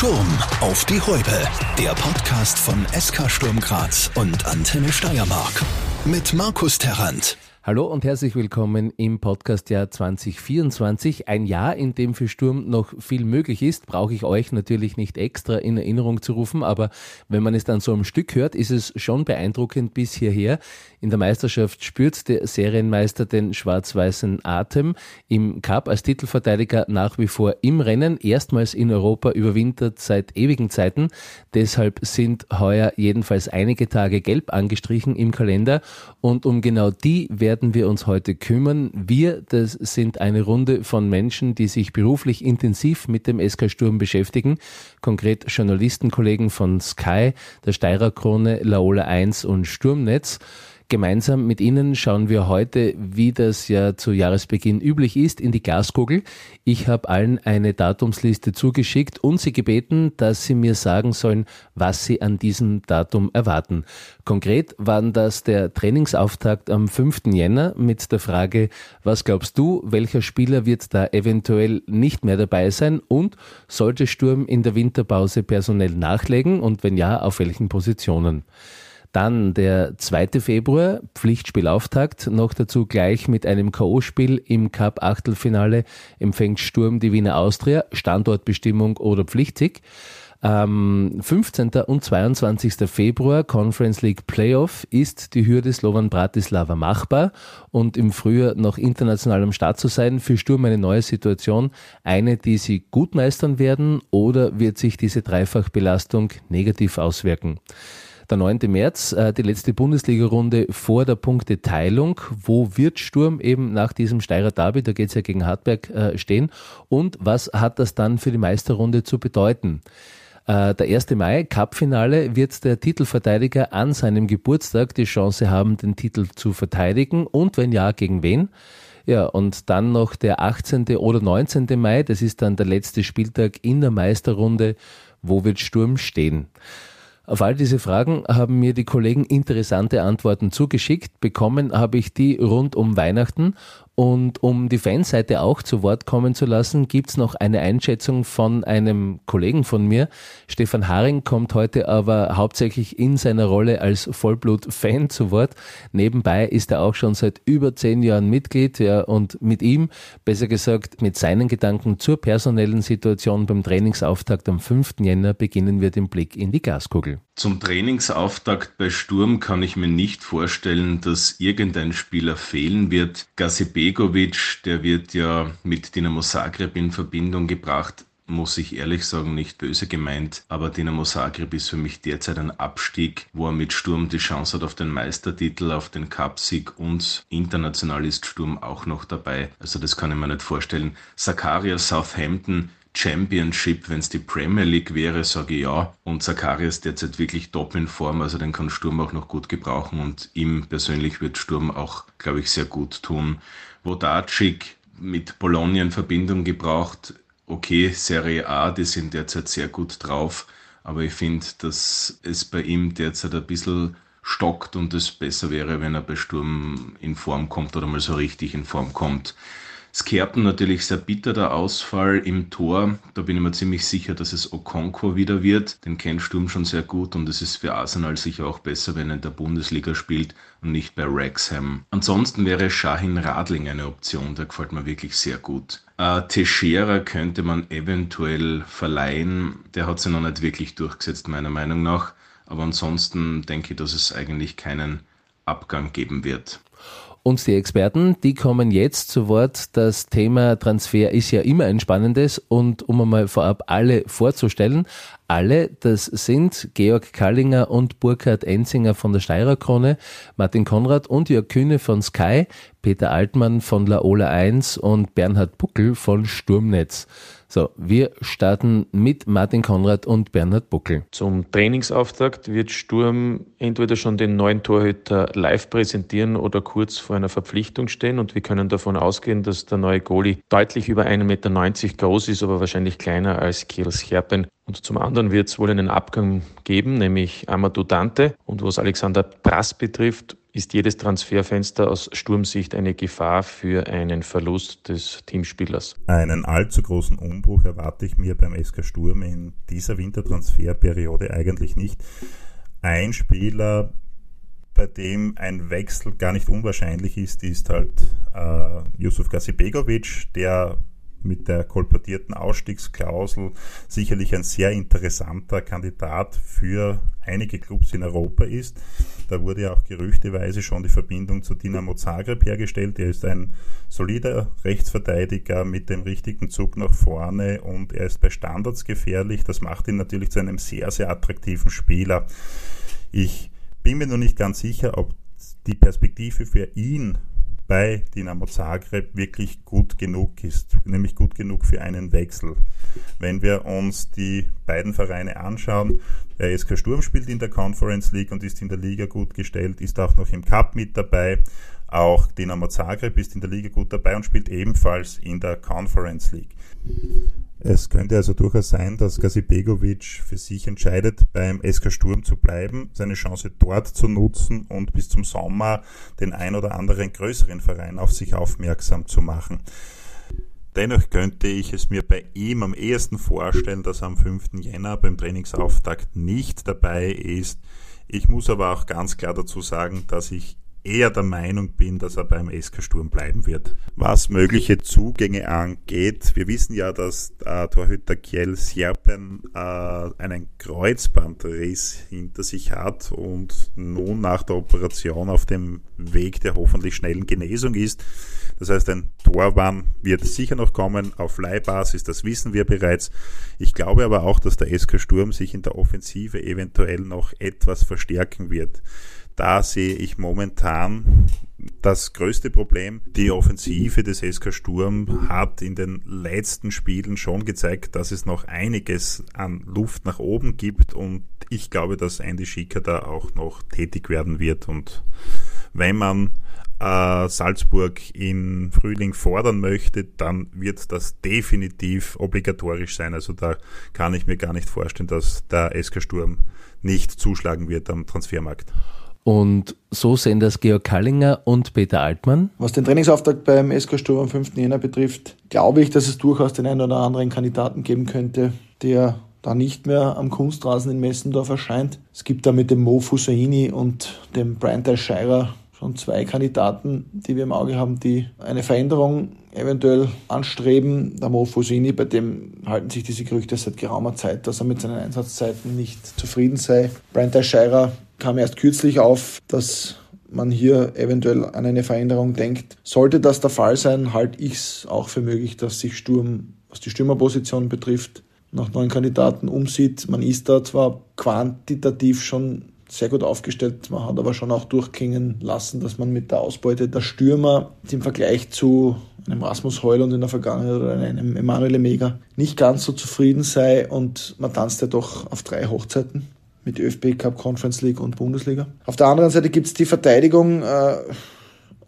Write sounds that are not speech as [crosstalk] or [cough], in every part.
Sturm auf die Häupe. Der Podcast von SK Sturm Graz und Antenne Steiermark. Mit Markus Terrant. Hallo und herzlich willkommen im Podcastjahr 2024. Ein Jahr, in dem für Sturm noch viel möglich ist, brauche ich euch natürlich nicht extra in Erinnerung zu rufen, aber wenn man es dann so am Stück hört, ist es schon beeindruckend bis hierher. In der Meisterschaft spürt der Serienmeister den schwarz-weißen Atem. Im Cup als Titelverteidiger nach wie vor im Rennen, erstmals in Europa überwintert seit ewigen Zeiten. Deshalb sind heuer jedenfalls einige Tage gelb angestrichen im Kalender und um genau die werden werden wir uns heute kümmern. Wir, das sind eine Runde von Menschen, die sich beruflich intensiv mit dem SK Sturm beschäftigen. Konkret Journalistenkollegen von Sky, der Steirer Krone, Laola 1 und Sturmnetz. Gemeinsam mit Ihnen schauen wir heute, wie das ja zu Jahresbeginn üblich ist, in die Glaskugel. Ich habe allen eine Datumsliste zugeschickt und Sie gebeten, dass Sie mir sagen sollen, was Sie an diesem Datum erwarten. Konkret waren das der Trainingsauftakt am 5. Jänner mit der Frage, was glaubst du, welcher Spieler wird da eventuell nicht mehr dabei sein und sollte Sturm in der Winterpause personell nachlegen und wenn ja, auf welchen Positionen? Dann der 2. Februar, Pflichtspielauftakt, noch dazu gleich mit einem K.O.-Spiel im Cup-Achtelfinale empfängt Sturm die Wiener Austria, Standortbestimmung oder Pflichtsieg. Am 15. und 22. Februar Conference League Playoff ist die Hürde Slovan Bratislava machbar und im Frühjahr noch international am Start zu sein, für Sturm eine neue Situation, eine, die sie gut meistern werden oder wird sich diese Dreifachbelastung negativ auswirken der 9. März, äh, die letzte Bundesliga-Runde vor der Punkteteilung. Wo wird Sturm eben nach diesem Steirer Derby, da geht es ja gegen Hartberg, äh, stehen? Und was hat das dann für die Meisterrunde zu bedeuten? Äh, der 1. Mai, Cupfinale, wird der Titelverteidiger an seinem Geburtstag die Chance haben, den Titel zu verteidigen und wenn ja, gegen wen? Ja, und dann noch der 18. oder 19. Mai, das ist dann der letzte Spieltag in der Meisterrunde. Wo wird Sturm stehen? Auf all diese Fragen haben mir die Kollegen interessante Antworten zugeschickt. Bekommen habe ich die rund um Weihnachten und um die Fanseite auch zu Wort kommen zu lassen, gibt's noch eine Einschätzung von einem Kollegen von mir. Stefan Haring kommt heute aber hauptsächlich in seiner Rolle als Vollblut-Fan zu Wort. Nebenbei ist er auch schon seit über zehn Jahren Mitglied ja, und mit ihm, besser gesagt mit seinen Gedanken zur personellen Situation beim Trainingsauftakt am 5. Jänner beginnen wir den Blick in die Gaskugel. Zum Trainingsauftakt bei Sturm kann ich mir nicht vorstellen, dass irgendein Spieler fehlen wird. Gazibe Begovic, der wird ja mit Dinamo Zagreb in Verbindung gebracht muss ich ehrlich sagen, nicht böse gemeint, aber Dinamo Zagreb ist für mich derzeit ein Abstieg, wo er mit Sturm die Chance hat auf den Meistertitel, auf den Cupsieg und international ist Sturm auch noch dabei. Also das kann ich mir nicht vorstellen. Sakaria Southampton Championship, wenn es die Premier League wäre, sage ich ja. Und Zacharias derzeit wirklich top in Form, also den kann Sturm auch noch gut gebrauchen und ihm persönlich wird Sturm auch, glaube ich, sehr gut tun. Vodacic mit Bologna in Verbindung gebraucht. Okay, Serie A, die sind derzeit sehr gut drauf, aber ich finde, dass es bei ihm derzeit ein bisschen stockt und es besser wäre, wenn er bei Sturm in Form kommt oder mal so richtig in Form kommt. Skerpen natürlich sehr bitter der Ausfall im Tor. Da bin ich mir ziemlich sicher, dass es Okonkwo wieder wird. Den kennt Sturm schon sehr gut und es ist für Arsenal sicher auch besser, wenn er in der Bundesliga spielt und nicht bei Wrexham. Ansonsten wäre Shahin Radling eine Option, der gefällt mir wirklich sehr gut. Äh, Teixeira könnte man eventuell verleihen. Der hat sich noch nicht wirklich durchgesetzt, meiner Meinung nach. Aber ansonsten denke ich, dass es eigentlich keinen Abgang geben wird. Und die Experten, die kommen jetzt zu Wort. Das Thema Transfer ist ja immer ein spannendes und um einmal vorab alle vorzustellen, alle, das sind Georg Kallinger und Burkhard Enzinger von der Steirer Krone, Martin Konrad und Jörg Kühne von Sky, Peter Altmann von Laola 1 und Bernhard Buckel von Sturmnetz. So, wir starten mit Martin Konrad und Bernhard Buckel. Zum Trainingsauftakt wird Sturm entweder schon den neuen Torhüter live präsentieren oder kurz vor einer Verpflichtung stehen und wir können davon ausgehen, dass der neue Goalie deutlich über 1,90 Meter groß ist, aber wahrscheinlich kleiner als Kieres Herpen. Und zum anderen wird es wohl einen Abgang geben, nämlich Amadou Dante. Und was Alexander Prass betrifft, ist jedes Transferfenster aus Sturmsicht eine Gefahr für einen Verlust des Teamspielers. Einen allzu großen Umbruch erwarte ich mir beim SK Sturm in dieser Wintertransferperiode eigentlich nicht. Ein Spieler, bei dem ein Wechsel gar nicht unwahrscheinlich ist, ist halt äh, Yusuf Gasibegovic, der mit der kolportierten Ausstiegsklausel sicherlich ein sehr interessanter Kandidat für einige Clubs in Europa ist. Da wurde ja auch gerüchteweise schon die Verbindung zu Dinamo Zagreb hergestellt. Er ist ein solider Rechtsverteidiger mit dem richtigen Zug nach vorne und er ist bei Standards gefährlich. Das macht ihn natürlich zu einem sehr, sehr attraktiven Spieler. Ich bin mir nur nicht ganz sicher, ob die Perspektive für ihn bei Dinamo Zagreb wirklich gut genug ist, nämlich gut genug für einen Wechsel. Wenn wir uns die beiden Vereine anschauen, der SK Sturm spielt in der Conference League und ist in der Liga gut gestellt, ist auch noch im Cup mit dabei. Auch Dinamo Zagreb ist in der Liga gut dabei und spielt ebenfalls in der Conference League. Es könnte also durchaus sein, dass Gasibegovic für sich entscheidet, beim SK Sturm zu bleiben, seine Chance dort zu nutzen und bis zum Sommer den ein oder anderen größeren Verein auf sich aufmerksam zu machen. Dennoch könnte ich es mir bei ihm am ehesten vorstellen, dass er am 5. Jänner beim Trainingsauftakt nicht dabei ist. Ich muss aber auch ganz klar dazu sagen, dass ich eher der Meinung bin, dass er beim SK Sturm bleiben wird. Was mögliche Zugänge angeht, wir wissen ja, dass äh, Torhüter Kjell Sjerpen äh, einen Kreuzbandriss hinter sich hat und nun nach der Operation auf dem Weg der hoffentlich schnellen Genesung ist. Das heißt, ein Torwand wird sicher noch kommen auf Leihbasis, das wissen wir bereits. Ich glaube aber auch, dass der SK Sturm sich in der Offensive eventuell noch etwas verstärken wird da sehe ich momentan das größte Problem. Die Offensive des SK Sturm hat in den letzten Spielen schon gezeigt, dass es noch einiges an Luft nach oben gibt und ich glaube, dass Andy Schicker da auch noch tätig werden wird und wenn man äh, Salzburg im Frühling fordern möchte, dann wird das definitiv obligatorisch sein. Also da kann ich mir gar nicht vorstellen, dass der SK Sturm nicht zuschlagen wird am Transfermarkt. Und so sehen das Georg Kallinger und Peter Altmann. Was den Trainingsauftakt beim SK Sturm am 5. Jänner betrifft, glaube ich, dass es durchaus den einen oder anderen Kandidaten geben könnte, der da nicht mehr am Kunstrasen in Messendorf erscheint. Es gibt da mit dem Mo Fusaini und dem Brian Scheirer schon zwei Kandidaten, die wir im Auge haben, die eine Veränderung eventuell anstreben. Der Mo Fusini, bei dem halten sich diese Gerüchte seit geraumer Zeit, dass er mit seinen Einsatzzeiten nicht zufrieden sei. Brian Teixeira kam erst kürzlich auf, dass man hier eventuell an eine Veränderung denkt. Sollte das der Fall sein, halte ich es auch für möglich, dass sich Sturm, was die Stürmerposition betrifft, nach neuen Kandidaten umsieht. Man ist da zwar quantitativ schon sehr gut aufgestellt, man hat aber schon auch durchklingen lassen, dass man mit der Ausbeute der Stürmer im Vergleich zu einem Rasmus Heuland in der Vergangenheit oder einem Emanuel Mega nicht ganz so zufrieden sei und man tanzt ja doch auf drei Hochzeiten mit ÖFB Cup, Conference League und Bundesliga. Auf der anderen Seite gibt es die Verteidigung, äh,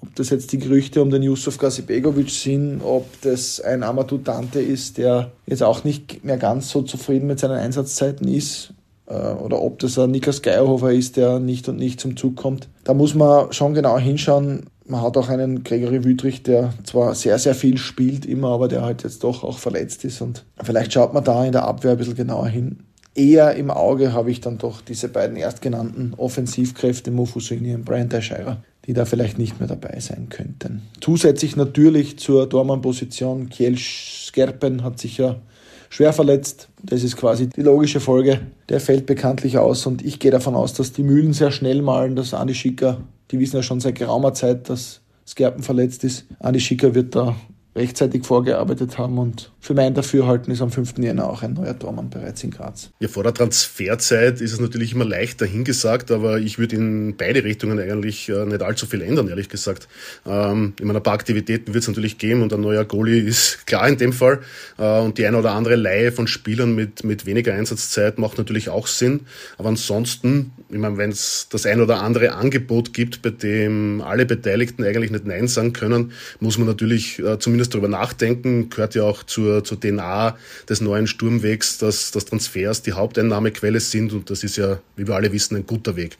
ob das jetzt die Gerüchte um den Yusuf Gasibegovic sind, ob das ein Amadou Dante ist, der jetzt auch nicht mehr ganz so zufrieden mit seinen Einsatzzeiten ist, äh, oder ob das ein Niklas Geierhofer ist, der nicht und nicht zum Zug kommt. Da muss man schon genau hinschauen. Man hat auch einen Gregory Wüttrich, der zwar sehr, sehr viel spielt, immer, aber der halt jetzt doch auch verletzt ist. Und vielleicht schaut man da in der Abwehr ein bisschen genauer hin eher im Auge habe ich dann doch diese beiden erstgenannten Offensivkräfte, Mufusini und Brian Teixeira, die da vielleicht nicht mehr dabei sein könnten. Zusätzlich natürlich zur Dormann-Position, Kiel Skerpen hat sich ja schwer verletzt. Das ist quasi die logische Folge. Der fällt bekanntlich aus und ich gehe davon aus, dass die Mühlen sehr schnell malen, dass Andi Schicker, die wissen ja schon seit geraumer Zeit, dass Skerpen verletzt ist. Andi Schicker wird da rechtzeitig vorgearbeitet haben und für mein Dafürhalten ist am 5. Jänner auch ein neuer Tormann bereits in Graz. Ja, vor der Transferzeit ist es natürlich immer leicht dahingesagt, aber ich würde in beide Richtungen eigentlich äh, nicht allzu viel ändern, ehrlich gesagt. Ähm, in meiner paar Aktivitäten wird es natürlich geben und ein neuer Goalie ist [laughs] klar in dem Fall äh, und die eine oder andere Leihe von Spielern mit, mit weniger Einsatzzeit macht natürlich auch Sinn, aber ansonsten, ich meine, wenn es das ein oder andere Angebot gibt, bei dem alle Beteiligten eigentlich nicht Nein sagen können, muss man natürlich äh, zumindest zumindest darüber nachdenken, gehört ja auch zur, zur DNA des neuen Sturmwegs, dass, dass Transfers die Haupteinnahmequelle sind und das ist ja, wie wir alle wissen, ein guter Weg.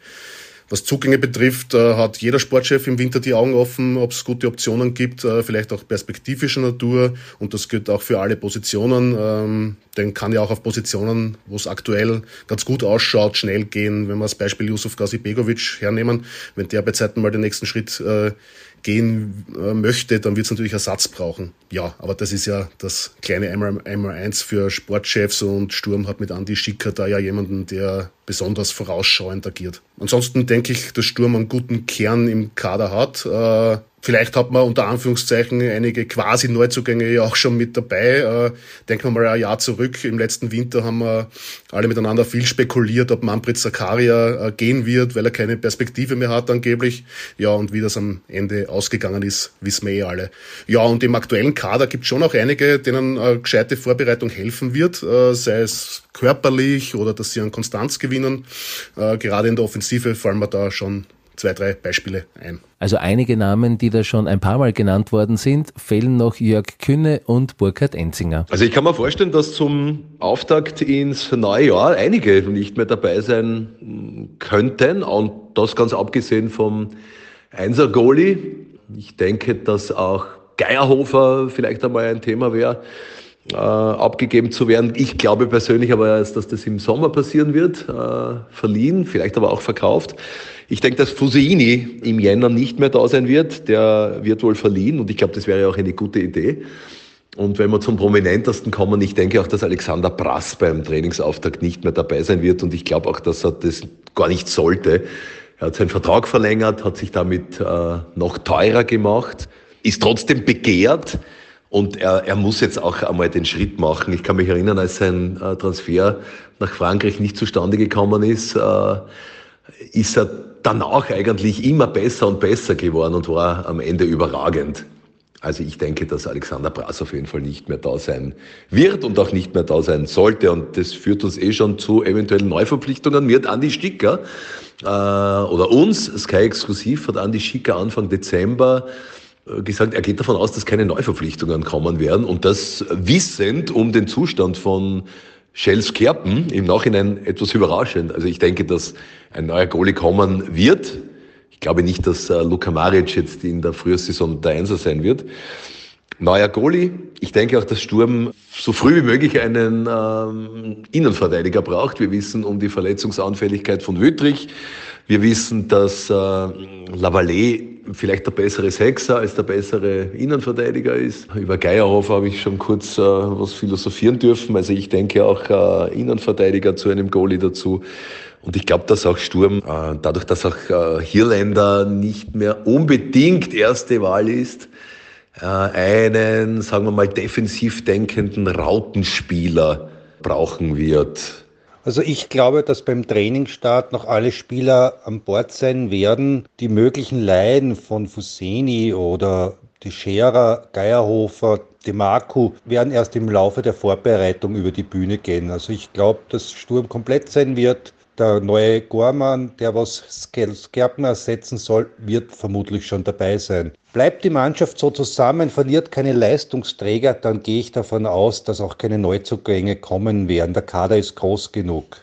Was Zugänge betrifft, äh, hat jeder Sportchef im Winter die Augen offen, ob es gute Optionen gibt, äh, vielleicht auch perspektivischer Natur. Und das gilt auch für alle Positionen. Ähm, den kann ja auch auf Positionen, wo es aktuell ganz gut ausschaut, schnell gehen. Wenn wir das Beispiel Yusuf Gazibegovic hernehmen, wenn der bei Zeiten mal den nächsten Schritt äh, gehen äh, möchte, dann wird es natürlich Ersatz brauchen. Ja, aber das ist ja das kleine einmal, eins für Sportchefs und Sturm hat mit Andy Schicker da ja jemanden, der besonders vorausschauend agiert. Ansonsten denke ich, dass Sturm einen guten Kern im Kader hat. Vielleicht hat man unter Anführungszeichen einige quasi Neuzugänge ja auch schon mit dabei. Äh, denken wir mal ein Jahr zurück. Im letzten Winter haben wir alle miteinander viel spekuliert, ob Manfred Zakaria äh, gehen wird, weil er keine Perspektive mehr hat angeblich. Ja, und wie das am Ende ausgegangen ist, wissen wir eh alle. Ja, und im aktuellen Kader gibt es schon auch einige, denen äh, gescheite Vorbereitung helfen wird, sei es körperlich oder dass sie an Konstanz gewinnen. Gerade in der Offensive fallen wir da schon zwei, drei Beispiele ein. Also einige Namen, die da schon ein paar Mal genannt worden sind, fehlen noch Jörg Künne und Burkhard Enzinger. Also ich kann mir vorstellen, dass zum Auftakt ins neue Jahr einige nicht mehr dabei sein könnten und das ganz abgesehen vom Einser-Goalie. Ich denke, dass auch Geierhofer vielleicht einmal ein Thema wäre äh, abgegeben zu werden. Ich glaube persönlich aber erst, dass das im Sommer passieren wird, äh, verliehen, vielleicht aber auch verkauft. Ich denke, dass Fuseini im Jänner nicht mehr da sein wird. Der wird wohl verliehen und ich glaube, das wäre auch eine gute Idee. Und wenn wir zum Prominentesten kommen, ich denke auch, dass Alexander Brass beim Trainingsauftakt nicht mehr dabei sein wird und ich glaube auch, dass er das gar nicht sollte. Er hat seinen Vertrag verlängert, hat sich damit äh, noch teurer gemacht, ist trotzdem begehrt. Und er, er muss jetzt auch einmal den Schritt machen. Ich kann mich erinnern, als sein äh, Transfer nach Frankreich nicht zustande gekommen ist, äh, ist er danach eigentlich immer besser und besser geworden und war am Ende überragend. Also ich denke, dass Alexander Brass auf jeden Fall nicht mehr da sein wird und auch nicht mehr da sein sollte. Und das führt uns eh schon zu eventuellen Neuverpflichtungen. Mir Andi Sticker äh, oder uns, Sky Exklusiv, hat Andi Sticker Anfang Dezember äh, gesagt, er geht davon aus, dass keine Neuverpflichtungen kommen werden und das wissend um den Zustand von Shells Kerpen im Nachhinein etwas überraschend. Also ich denke, dass ein neuer Goalie kommen wird. Ich glaube nicht, dass äh, Luka Maric jetzt in der Frühsaison der Einser sein wird. Neuer Goalie. Ich denke auch, dass Sturm so früh wie möglich einen ähm, Innenverteidiger braucht. Wir wissen um die Verletzungsanfälligkeit von Wüttrich. Wir wissen, dass äh, Lavallée vielleicht der bessere Sechser als der bessere Innenverteidiger ist. Über Geierhofer habe ich schon kurz äh, was philosophieren dürfen. Also ich denke auch äh, Innenverteidiger zu einem Goalie dazu. Und ich glaube, dass auch Sturm, äh, dadurch, dass auch äh, Hirländer nicht mehr unbedingt erste Wahl ist, äh, einen, sagen wir mal, defensiv denkenden Rautenspieler brauchen wird. Also ich glaube, dass beim Trainingsstart noch alle Spieler an Bord sein werden. Die möglichen Laien von Fuseni oder die Scherer, Geierhofer, Demarcu werden erst im Laufe der Vorbereitung über die Bühne gehen. Also ich glaube, dass Sturm komplett sein wird. Der neue Gorman, der was Skerpner ersetzen soll, wird vermutlich schon dabei sein. Bleibt die Mannschaft so zusammen, verliert keine Leistungsträger, dann gehe ich davon aus, dass auch keine Neuzugänge kommen werden. Der Kader ist groß genug.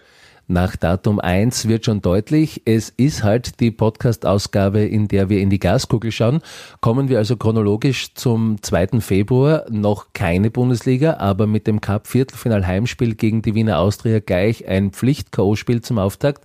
Nach Datum 1 wird schon deutlich, es ist halt die Podcast-Ausgabe, in der wir in die Gaskugel schauen. Kommen wir also chronologisch zum 2. Februar. Noch keine Bundesliga, aber mit dem Cup-Viertelfinal-Heimspiel gegen die Wiener Austria gleich ein Pflicht-K.O.-Spiel zum Auftakt.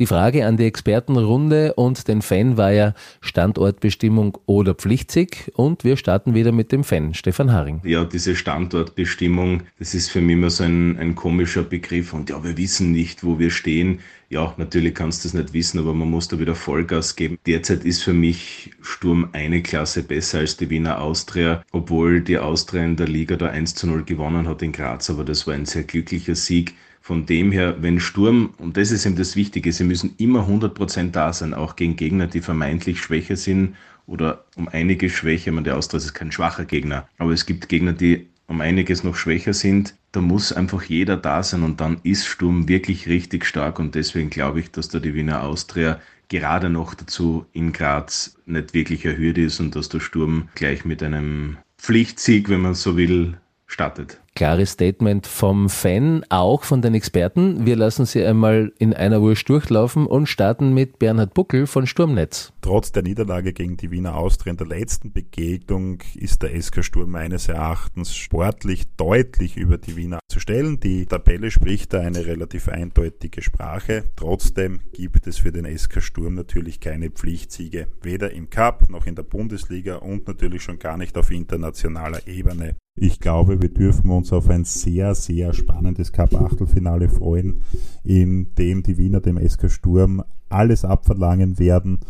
Die Frage an die Expertenrunde und den Fan war ja Standortbestimmung oder Pflichtsieg. Und wir starten wieder mit dem Fan, Stefan Haring. Ja, diese Standortbestimmung, das ist für mich immer so ein, ein komischer Begriff. Und ja, wir wissen nicht, wo wir wir stehen. Ja, natürlich kannst du es nicht wissen, aber man muss da wieder Vollgas geben. Derzeit ist für mich Sturm eine Klasse besser als die Wiener Austria, obwohl die Austria in der Liga da 1 zu 0 gewonnen hat in Graz, aber das war ein sehr glücklicher Sieg. Von dem her, wenn Sturm, und das ist eben das Wichtige, sie müssen immer 100% da sein, auch gegen Gegner, die vermeintlich schwächer sind oder um einige schwächer. Man, der Austria ist kein schwacher Gegner, aber es gibt Gegner, die um einiges noch schwächer sind, da muss einfach jeder da sein und dann ist Sturm wirklich richtig stark und deswegen glaube ich, dass da die Wiener Austria gerade noch dazu in Graz nicht wirklich erhöht ist und dass der Sturm gleich mit einem Pflichtsieg, wenn man so will, startet. Klares Statement vom Fan, auch von den Experten. Wir lassen sie einmal in einer Wurst durchlaufen und starten mit Bernhard Buckel von Sturmnetz. Trotz der Niederlage gegen die Wiener Austria in der letzten Begegnung ist der SK Sturm meines Erachtens sportlich deutlich über die Wiener zu stellen. Die Tabelle spricht da eine relativ eindeutige Sprache. Trotzdem gibt es für den SK Sturm natürlich keine Pflichtsiege, weder im Cup noch in der Bundesliga und natürlich schon gar nicht auf internationaler Ebene. Ich glaube, wir dürfen uns auf ein sehr, sehr spannendes Cup-Achtelfinale freuen, in dem die Wiener dem SK Sturm alles abverlangen werden.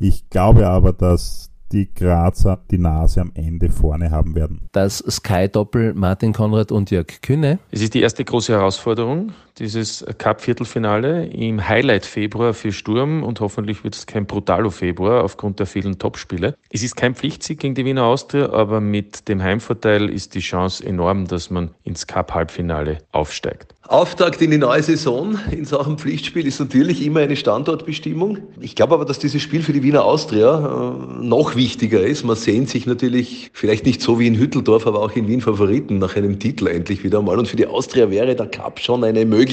Ich glaube aber, dass die Grazer die Nase am Ende vorne haben werden. Das Sky-Doppel Martin Konrad und Jörg Kühne. Es ist die erste große Herausforderung, dieses Cup-Viertelfinale im Highlight Februar für Sturm und hoffentlich wird es kein Brutalo Februar aufgrund der vielen Topspiele. Es ist kein Pflichtsieg gegen die Wiener Austria, aber mit dem Heimvorteil ist die Chance enorm, dass man ins Cup-Halbfinale aufsteigt. Auftakt in die neue Saison in Sachen Pflichtspiel ist natürlich immer eine Standortbestimmung. Ich glaube aber, dass dieses Spiel für die Wiener Austria äh, noch wichtiger ist. Man sehnt sich natürlich vielleicht nicht so wie in Hütteldorf, aber auch in Wien Favoriten nach einem Titel endlich wieder mal. Und für die Austria wäre der Cup schon eine Möglichkeit,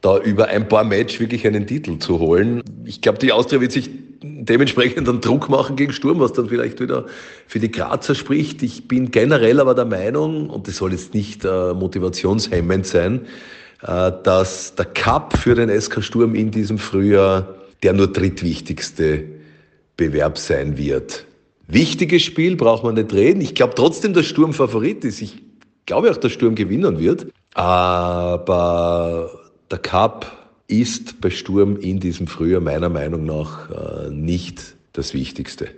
da über ein paar Match wirklich einen Titel zu holen. Ich glaube, die Austria wird sich dementsprechend dann Druck machen gegen Sturm, was dann vielleicht wieder für die Grazer spricht. Ich bin generell aber der Meinung, und das soll jetzt nicht äh, motivationshemmend sein, äh, dass der Cup für den SK Sturm in diesem Frühjahr der nur drittwichtigste Bewerb sein wird. Wichtiges Spiel, braucht man nicht reden. Ich glaube trotzdem, dass Sturm Favorit ist. Ich glaube auch, dass Sturm gewinnen wird. Aber der Cup ist bei Sturm in diesem Frühjahr meiner Meinung nach äh, nicht das Wichtigste.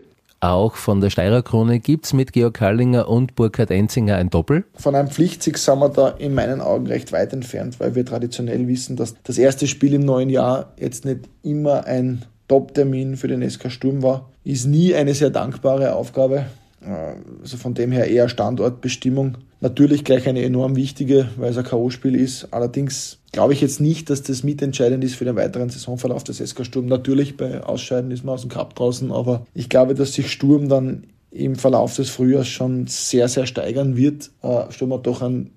Auch von der Steirer Krone gibt es mit Georg Hallinger und Burkhard Enzinger ein Doppel. Von einem Pflichtsieg sind wir da in meinen Augen recht weit entfernt, weil wir traditionell wissen, dass das erste Spiel im neuen Jahr jetzt nicht immer ein Top-Termin für den SK Sturm war. Ist nie eine sehr dankbare Aufgabe. Äh, also von dem her eher Standortbestimmung. Natürlich gleich eine enorm wichtige, weil es ein K.O.-Spiel ist. Allerdings glaube ich jetzt nicht, dass das mitentscheidend ist für den weiteren Saisonverlauf des SK Sturm. Natürlich bei Ausscheiden ist man aus dem Cup draußen, aber ich glaube, dass sich Sturm dann im Verlauf des Frühjahrs schon sehr, sehr steigern wird. Äh, Sturm hat doch einen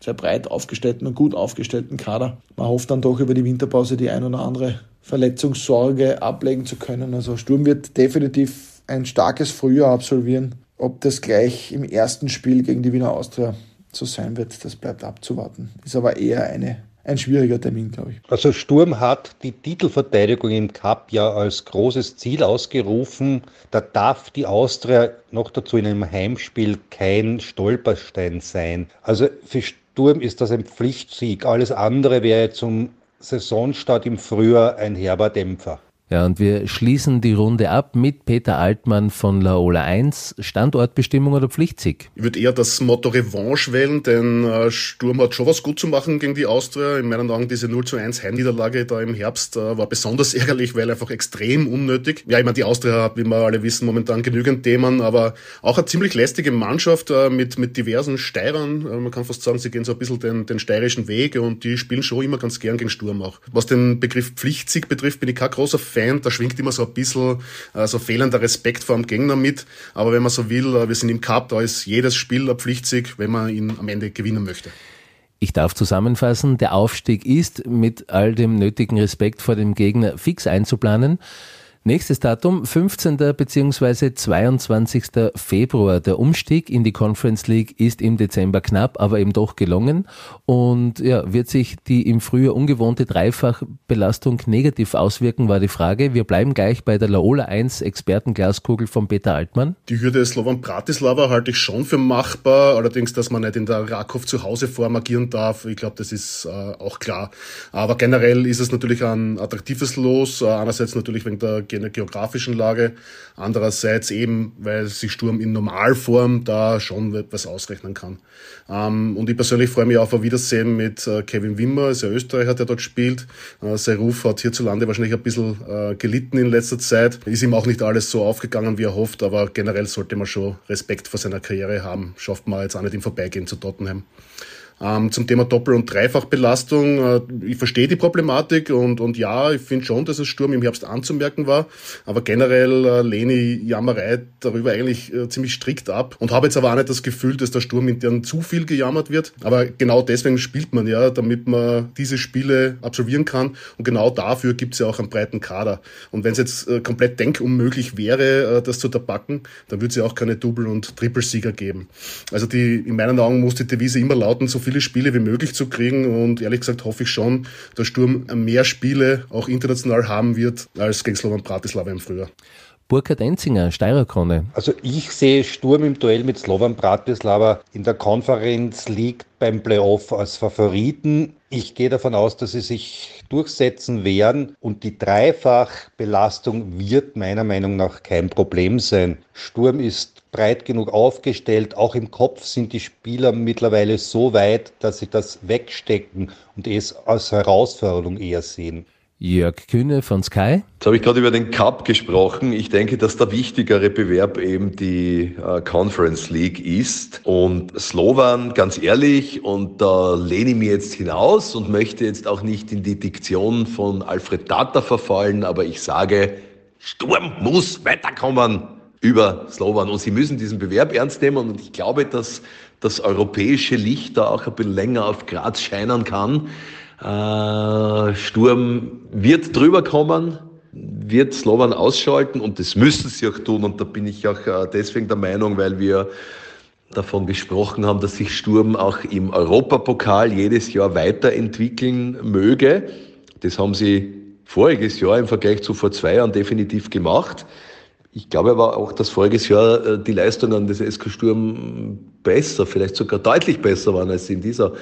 sehr breit aufgestellten und gut aufgestellten Kader. Man hofft dann doch über die Winterpause die ein oder andere Verletzungssorge ablegen zu können. Also Sturm wird definitiv ein starkes Frühjahr absolvieren ob das gleich im ersten Spiel gegen die Wiener Austria so sein wird, das bleibt abzuwarten. Ist aber eher eine, ein schwieriger Termin, glaube ich. Also Sturm hat die Titelverteidigung im Cup ja als großes Ziel ausgerufen. Da darf die Austria noch dazu in einem Heimspiel kein Stolperstein sein. Also für Sturm ist das ein Pflichtsieg. Alles andere wäre zum Saisonstart im Frühjahr ein herber Dämpfer. Ja, und wir schließen die Runde ab mit Peter Altmann von Laola 1. Standortbestimmung oder Pflichtsieg? Ich würde eher das Motto Revanche wählen, denn äh, Sturm hat schon was gut zu machen gegen die Austria. In meinen Augen diese 0 zu 1 Heimniederlage da im Herbst äh, war besonders [laughs] ärgerlich, weil einfach extrem unnötig. Ja, ich meine, die Austria hat, wie wir alle wissen, momentan genügend Themen, aber auch eine ziemlich lästige Mannschaft äh, mit, mit diversen Steirern. Man kann fast sagen, sie gehen so ein bisschen den, den steirischen Weg und die spielen schon immer ganz gern gegen Sturm auch. Was den Begriff Pflichtsieg betrifft, bin ich kein großer Fan Fan, da schwingt immer so ein bisschen äh, so fehlender Respekt vor dem Gegner mit. Aber wenn man so will, äh, wir sind im Cup, da ist jedes Spiel ein Pflichtsieg, wenn man ihn am Ende gewinnen möchte. Ich darf zusammenfassen, der Aufstieg ist mit all dem nötigen Respekt vor dem Gegner fix einzuplanen. Nächstes Datum, 15. bzw. 22. Februar. Der Umstieg in die Conference League ist im Dezember knapp, aber eben doch gelungen und ja, wird sich die im Frühjahr ungewohnte Dreifachbelastung negativ auswirken, war die Frage. Wir bleiben gleich bei der Laola 1 Expertenglaskugel von Peter Altmann. Die Hürde Slovan Bratislava halte ich schon für machbar, allerdings, dass man nicht in der Rakow zu Hause vormagieren darf, ich glaube, das ist äh, auch klar. Aber generell ist es natürlich ein attraktives Los, äh, einerseits natürlich wegen der der geografischen Lage. Andererseits eben, weil sich Sturm in Normalform da schon etwas ausrechnen kann. Ähm, und ich persönlich freue mich auf ein Wiedersehen mit äh, Kevin Wimmer, ist ja Österreicher, der dort spielt. Äh, sein Ruf hat hierzulande wahrscheinlich ein bisschen äh, gelitten in letzter Zeit. Ist ihm auch nicht alles so aufgegangen, wie er hofft, aber generell sollte man schon Respekt vor seiner Karriere haben. Schafft man jetzt auch nicht im Vorbeigehen zu Tottenham. Ähm, zum Thema Doppel- und Dreifachbelastung, äh, ich verstehe die Problematik und, und ja, ich finde schon, dass es Sturm im Herbst anzumerken war, aber generell äh, lehne ich Jammerei darüber eigentlich äh, ziemlich strikt ab und habe jetzt aber auch nicht das Gefühl, dass der Sturm intern zu viel gejammert wird, aber genau deswegen spielt man ja, damit man diese Spiele absolvieren kann. Und genau dafür gibt es ja auch einen breiten Kader. Und wenn es jetzt äh, komplett denkunmöglich wäre, äh, das zu verpacken, dann würde es ja auch keine Double- und Triple-Sieger geben. Also die, in meinen Augen muss die Devise immer lauten, so viele Spiele wie möglich zu kriegen und ehrlich gesagt hoffe ich schon, dass Sturm mehr Spiele auch international haben wird als gegen Slovan Bratislava im Frühjahr. Burkhard Enzinger, Steirerkrone. Also ich sehe Sturm im Duell mit Slovan Bratislava in der Conference League beim Playoff als Favoriten. Ich gehe davon aus, dass sie sich durchsetzen werden und die Dreifachbelastung wird meiner Meinung nach kein Problem sein. Sturm ist breit genug aufgestellt, auch im Kopf sind die Spieler mittlerweile so weit, dass sie das wegstecken und es als Herausforderung eher sehen. Jörg Kühne von Sky. Jetzt habe ich gerade über den Cup gesprochen. Ich denke, dass der wichtigere Bewerb eben die äh, Conference League ist. Und Slowan, ganz ehrlich, und da lehne ich mir jetzt hinaus und möchte jetzt auch nicht in die Diktion von Alfred Tata verfallen, aber ich sage, Sturm muss weiterkommen über Slowan. Und sie müssen diesen Bewerb ernst nehmen. Und ich glaube, dass das europäische Licht da auch ein bisschen länger auf Graz scheinen kann. Äh, Sturm wird drüber kommen, wird Slovan ausschalten und das müssen sie auch tun. Und da bin ich auch äh, deswegen der Meinung, weil wir davon gesprochen haben, dass sich Sturm auch im Europapokal jedes Jahr weiterentwickeln möge. Das haben sie voriges Jahr im Vergleich zu vor zwei Jahren definitiv gemacht. Ich glaube aber auch, dass voriges Jahr äh, die Leistungen des SK Sturm besser, vielleicht sogar deutlich besser waren als in dieser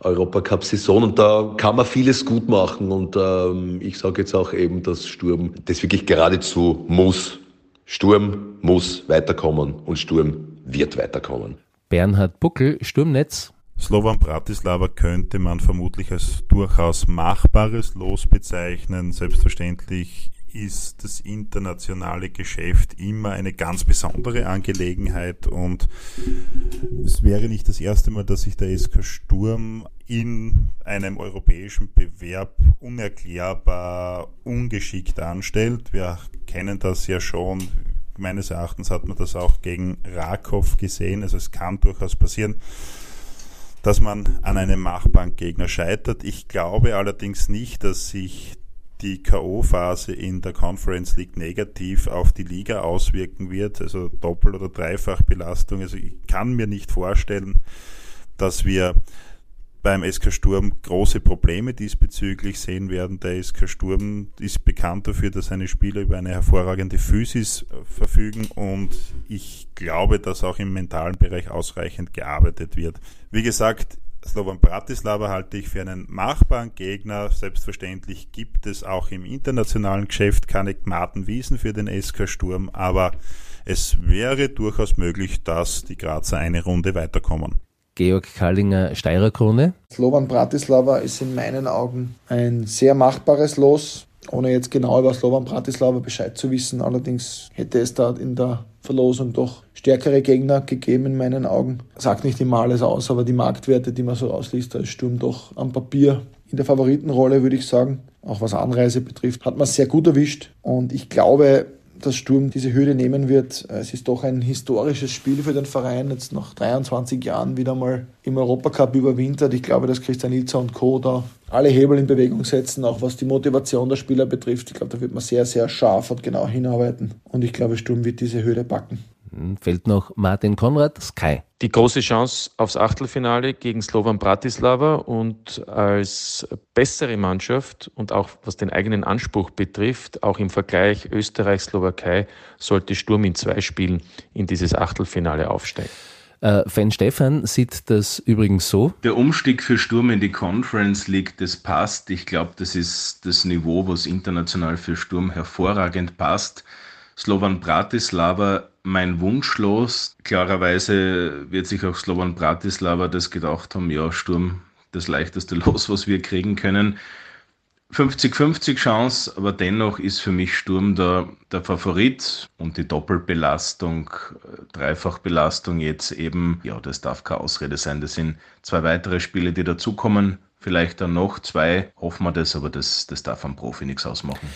Europacup-Saison und da kann man vieles gut machen und ähm, ich sage jetzt auch eben, dass Sturm das wirklich geradezu muss. Sturm muss weiterkommen und Sturm wird weiterkommen. Bernhard Buckel, Sturmnetz. Slovan Bratislava könnte man vermutlich als durchaus machbares Los bezeichnen. Selbstverständlich ist das internationale Geschäft immer eine ganz besondere Angelegenheit und es wäre nicht das erste Mal, dass sich der SK Sturm in einem europäischen Bewerb unerklärbar ungeschickt anstellt. Wir kennen das ja schon. Meines Erachtens hat man das auch gegen Rakow gesehen. Also es kann durchaus passieren, dass man an einem Machbankgegner scheitert. Ich glaube allerdings nicht, dass sich die K.O.-Phase in der Conference League negativ auf die Liga auswirken wird, also Doppel- oder Dreifachbelastung. Also ich kann mir nicht vorstellen, dass wir beim SK Sturm große Probleme diesbezüglich sehen werden. Der SK Sturm ist bekannt dafür, dass seine Spieler über eine hervorragende Physis verfügen und ich glaube, dass auch im mentalen Bereich ausreichend gearbeitet wird. Wie gesagt, Slovan Bratislava halte ich für einen machbaren Gegner. Selbstverständlich gibt es auch im internationalen Geschäft keine Gmaten Wiesen für den SK Sturm, aber es wäre durchaus möglich, dass die Grazer eine Runde weiterkommen. Georg Kallinger, Steirerkrone. Slovan Bratislava ist in meinen Augen ein sehr machbares Los ohne jetzt genau über Slovan Bratislava Bescheid zu wissen. Allerdings hätte es da in der Verlosung doch stärkere Gegner gegeben in meinen Augen. Sagt nicht immer alles aus, aber die Marktwerte, die man so ausliest, da ist Sturm doch am Papier in der Favoritenrolle, würde ich sagen. Auch was Anreise betrifft, hat man sehr gut erwischt. Und ich glaube, dass Sturm diese Hürde nehmen wird. Es ist doch ein historisches Spiel für den Verein, jetzt nach 23 Jahren wieder mal im Europacup überwintert. Ich glaube, dass Christian Ilzer und Co. da alle Hebel in Bewegung setzen, auch was die Motivation der Spieler betrifft. Ich glaube, da wird man sehr, sehr scharf und genau hinarbeiten. Und ich glaube, Sturm wird diese Hürde packen. Hm, fällt noch Martin Konrad, Sky. Die große Chance aufs Achtelfinale gegen Slovan Bratislava und als bessere Mannschaft und auch was den eigenen Anspruch betrifft, auch im Vergleich Österreich-Slowakei, sollte Sturm in zwei Spielen in dieses Achtelfinale aufsteigen. Äh, Fan Stefan sieht das übrigens so. Der Umstieg für Sturm in die Conference League, das passt. Ich glaube, das ist das Niveau, was international für Sturm hervorragend passt. Slovan Bratislava mein Wunschlos. Klarerweise wird sich auch Slovan Bratislava das gedacht haben, ja, Sturm, das leichteste [laughs] Los, was wir kriegen können. 50-50 Chance, aber dennoch ist für mich Sturm der, der Favorit und die Doppelbelastung, äh, Dreifachbelastung jetzt eben, ja, das darf keine Ausrede sein. Das sind zwei weitere Spiele, die dazukommen. Vielleicht dann noch zwei, hoffen wir das, aber das, das darf am Profi nichts ausmachen.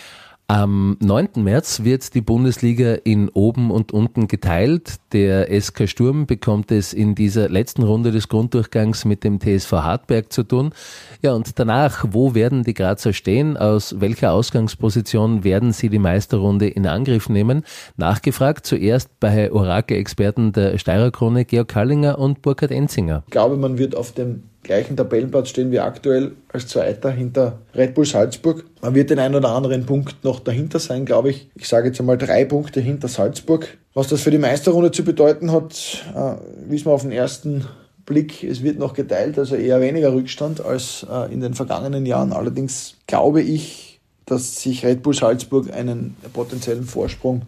Am 9. März wird die Bundesliga in oben und unten geteilt. Der SK Sturm bekommt es in dieser letzten Runde des Grunddurchgangs mit dem TSV Hartberg zu tun. Ja, und danach, wo werden die Grazer stehen? Aus welcher Ausgangsposition werden sie die Meisterrunde in Angriff nehmen? Nachgefragt zuerst bei Orakel-Experten der Steirer Krone Georg Hallinger und Burkhard Enzinger. Ich glaube, man wird auf dem gleichen Tabellenplatz stehen wie aktuell als Zweiter hinter Red Bull Salzburg. Man wird den einen oder anderen Punkt noch dahinter sein, glaube ich. Ich sage jetzt einmal drei Punkte hinter Salzburg. Was das für die Meisterrunde zu bedeuten hat, äh, wissen wir auf den ersten Blick. Es wird noch geteilt, also eher weniger Rückstand als äh, in den vergangenen Jahren. Allerdings glaube ich, dass sich Red Bull Salzburg einen potenziellen Vorsprung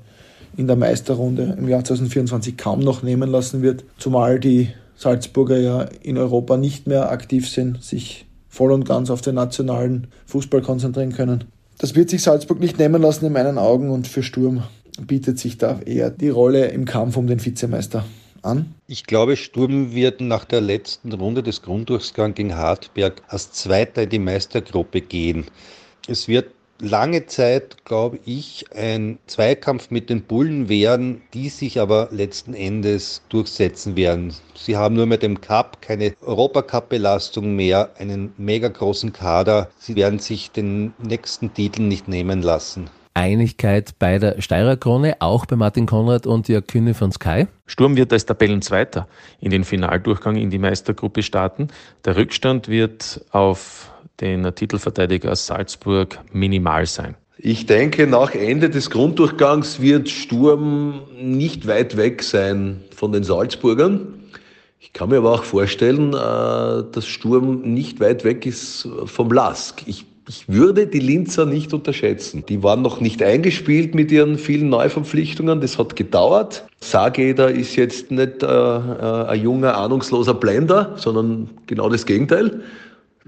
in der Meisterrunde im Jahr 2024 kaum noch nehmen lassen wird, zumal die Salzburger ja in Europa nicht mehr aktiv sind, sich voll und ganz auf den nationalen Fußball konzentrieren können. Das wird sich Salzburg nicht nehmen lassen in meinen Augen und für Sturm bietet sich da eher die Rolle im Kampf um den Vizemeister an. Ich glaube, Sturm wird nach der letzten Runde des Grunddurchgangs gegen Hartberg als Zweiter in die Meistergruppe gehen. Es wird lange Zeit, glaube ich, ein Zweikampf mit den Bullen werden, die sich aber letzten Endes durchsetzen werden. Sie haben nur mit dem Cup keine Europacup-Belastung mehr, einen mega großen Kader. Sie werden sich den nächsten Titel nicht nehmen lassen. Einigkeit bei der Steirer Krone, auch bei Martin Konrad und Jörg Kühne von Sky. Sturm wird als Tabellenzweiter in den Finaldurchgang in die Meistergruppe starten. Der Rückstand wird auf den Titelverteidiger Salzburg minimal sein? Ich denke, nach Ende des Grunddurchgangs wird Sturm nicht weit weg sein von den Salzburgern. Ich kann mir aber auch vorstellen, äh, dass Sturm nicht weit weg ist vom Lask. Ich, ich würde die Linzer nicht unterschätzen. Die waren noch nicht eingespielt mit ihren vielen Neuverpflichtungen. Das hat gedauert. Sageder ist jetzt nicht äh, äh, ein junger, ahnungsloser Blender, sondern genau das Gegenteil.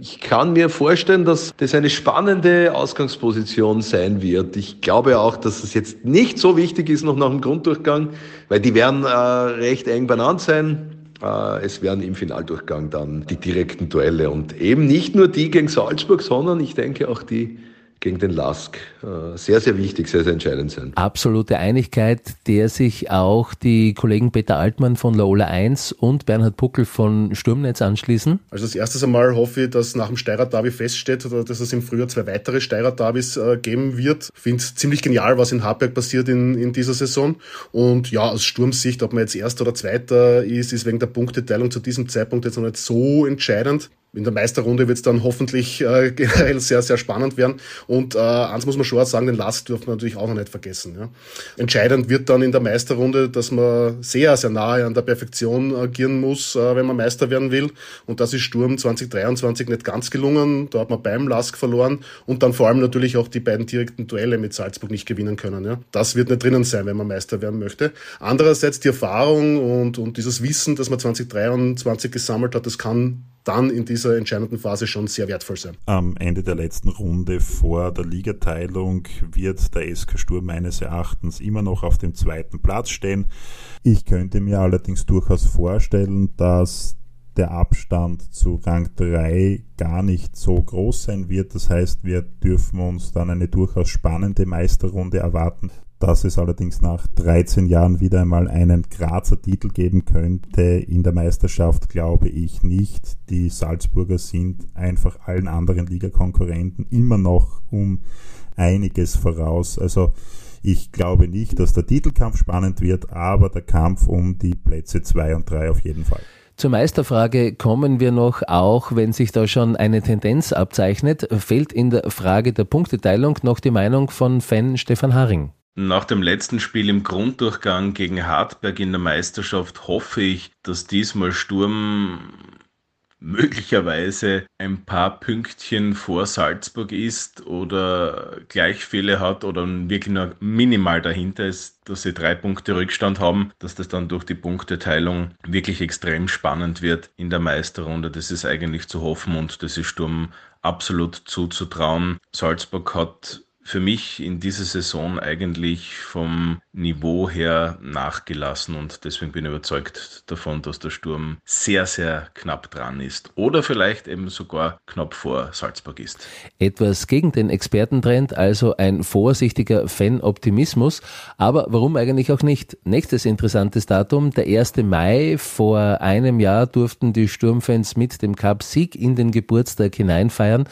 Ich kann mir vorstellen, dass das eine spannende Ausgangsposition sein wird. Ich glaube auch, dass es jetzt nicht so wichtig ist noch nach dem Grunddurchgang, weil die werden äh, recht eng beieinander sein. Äh, es werden im Finaldurchgang dann die direkten Duelle und eben nicht nur die gegen Salzburg, sondern ich denke auch die gegen den Lask äh, sehr, sehr wichtig, sehr, sehr entscheidend sein. Absolute Einigkeit, der sich auch die Kollegen Peter Altmann von Laola 1 und Bernhard Puckel von Sturmnetz anschließen. Also das erste Mal hoffe ich, dass nach dem Steirer Derby feststeht, dass es im Frühjahr zwei weitere Steirer Derbys äh, geben wird. Ich finde es ziemlich genial, was in Hartberg passiert in, in dieser Saison. Und ja, aus Sturmsicht, ob man jetzt Erster oder Zweiter ist, ist wegen der Punkteteilung zu diesem Zeitpunkt jetzt noch nicht so entscheidend. In der Meisterrunde wird es dann hoffentlich äh, [laughs] generell sehr, sehr spannend werden. Und äh, eins muss man schon sagen, den Last dürfen wir natürlich auch noch nicht vergessen. Ja. Entscheidend wird dann in der Meisterrunde, dass man sehr, sehr nahe an der Perfektion agieren muss, äh, wenn man Meister werden will. Und das ist Sturm 2023 nicht ganz gelungen. Da hat man beim Lask verloren und dann vor allem natürlich auch die beiden direkten Duelle mit Salzburg nicht gewinnen können. Ja. Das wird nicht drinnen sein, wenn man Meister werden möchte. Andererseits die Erfahrung und, und dieses Wissen, das man 2023 gesammelt hat, das kann dann in dieser entscheidenden Phase schon sehr wertvoll sein. Am Ende der letzten Runde vor der Ligateilung wird der SK Sturm meines Erachtens immer noch auf dem zweiten Platz stehen. Ich könnte mir allerdings durchaus vorstellen, dass der Abstand zu Rang 3 gar nicht so groß sein wird. Das heißt, wir dürfen uns dann eine durchaus spannende Meisterrunde erwarten. Dass es allerdings nach 13 Jahren wieder einmal einen Grazer Titel geben könnte in der Meisterschaft, glaube ich nicht. Die Salzburger sind einfach allen anderen Ligakonkurrenten immer noch um einiges voraus. Also ich glaube nicht, dass der Titelkampf spannend wird, aber der Kampf um die Plätze 2 und 3 auf jeden Fall. Zur Meisterfrage kommen wir noch, auch wenn sich da schon eine Tendenz abzeichnet, fehlt in der Frage der Punkteteilung noch die Meinung von Fan Stefan Haring. Nach dem letzten Spiel im Grunddurchgang gegen Hartberg in der Meisterschaft hoffe ich, dass diesmal Sturm möglicherweise ein paar Pünktchen vor Salzburg ist oder gleich viele hat oder wirklich nur minimal dahinter ist, dass sie drei Punkte Rückstand haben, dass das dann durch die Punkteteilung wirklich extrem spannend wird in der Meisterrunde. Das ist eigentlich zu hoffen und das ist Sturm absolut zuzutrauen. Salzburg hat für mich in dieser Saison eigentlich vom Niveau her nachgelassen und deswegen bin ich überzeugt davon, dass der Sturm sehr, sehr knapp dran ist oder vielleicht eben sogar knapp vor Salzburg ist. Etwas gegen den Expertentrend, also ein vorsichtiger Fan-Optimismus, aber warum eigentlich auch nicht? Nächstes interessantes Datum, der 1. Mai. Vor einem Jahr durften die Sturmfans mit dem Cup-Sieg in den Geburtstag hineinfeiern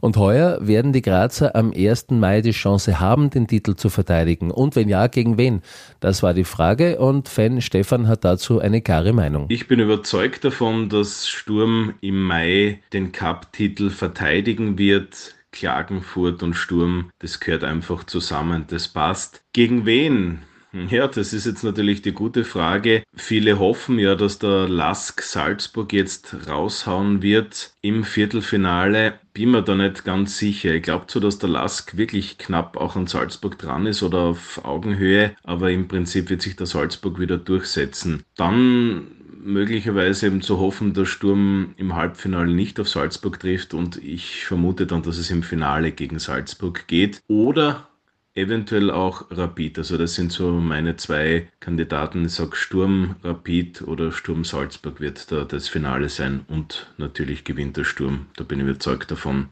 und heuer werden die Grazer am 1. Mai die Chance haben, den Titel zu verteidigen. Und wenn ja, gegen wen? Das war die Frage und Fan Stefan hat dazu eine klare Meinung. Ich bin überzeugt davon, dass Sturm im Mai den Cup-Titel verteidigen wird. Klagenfurt und Sturm, das gehört einfach zusammen, das passt. Gegen wen? Ja, das ist jetzt natürlich die gute Frage. Viele hoffen ja, dass der Lask Salzburg jetzt raushauen wird im Viertelfinale. Bin mir da nicht ganz sicher. Ich glaube zwar, dass der Lask wirklich knapp auch an Salzburg dran ist oder auf Augenhöhe, aber im Prinzip wird sich der Salzburg wieder durchsetzen. Dann möglicherweise eben zu hoffen, dass Sturm im Halbfinale nicht auf Salzburg trifft und ich vermute dann, dass es im Finale gegen Salzburg geht. Oder eventuell auch Rapid. Also das sind so meine zwei Kandidaten. Ich sage Sturm Rapid oder Sturm Salzburg wird da das Finale sein und natürlich gewinnt der Sturm. Da bin ich überzeugt davon.